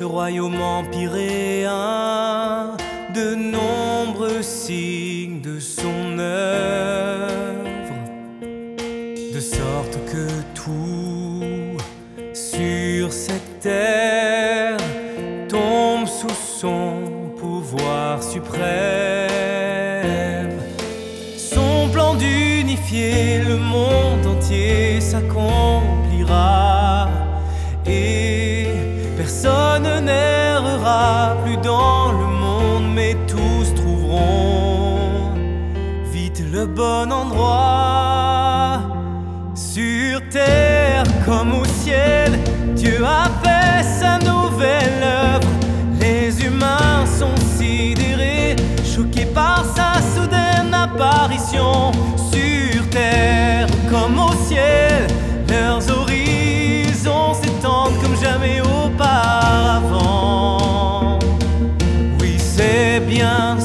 royaume empyréen, de nombreux signes de son œuvre, de sorte que tout sur cette terre tombe sous son pouvoir suprême. Son plan d'unifier le monde entier s'accomplira personne n'errera plus dans le monde, mais tous trouveront vite le bon endroit. Sur terre comme au ciel, Dieu a fait sa nouvelle œuvre. Les humains sont sidérés, choqués par sa soudaine apparition. Sur terre comme au ciel,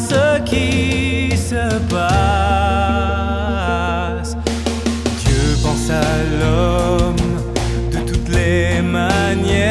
ce qui se passe. Dieu pense à l'homme de toutes les manières,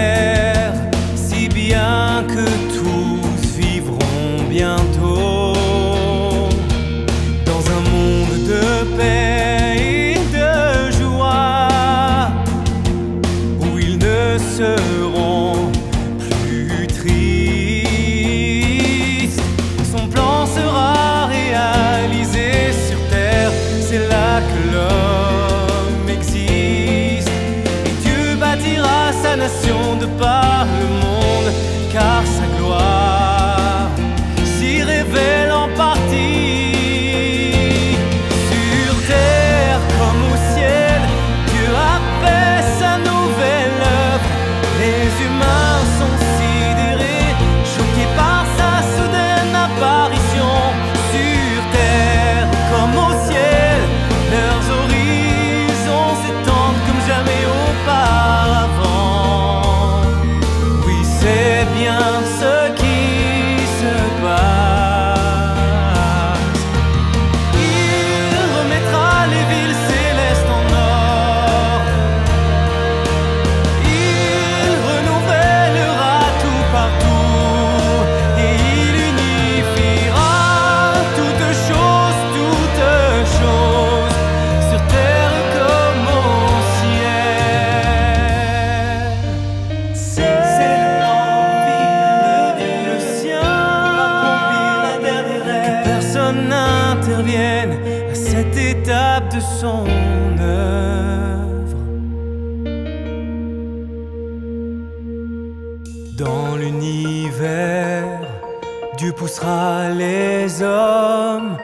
personne à cette étape de son œuvre. Dans l'univers, Dieu poussera les hommes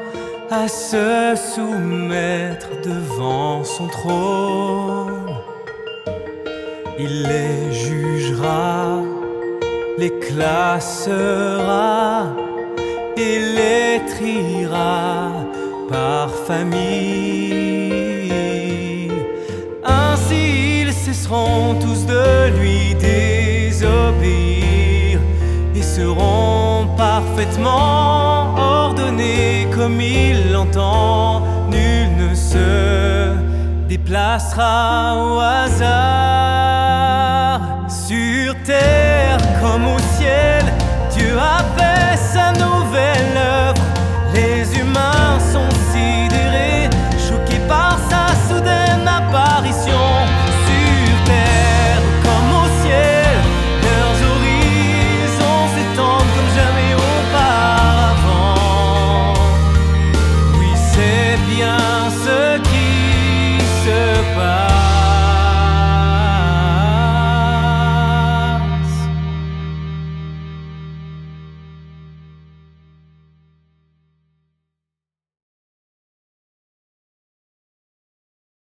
à se soumettre devant son trône. Il les jugera, les classera et les triera par famille. Ainsi ils cesseront tous de lui désobéir et seront parfaitement ordonnés comme il l'entend. Nul ne se déplacera au hasard far.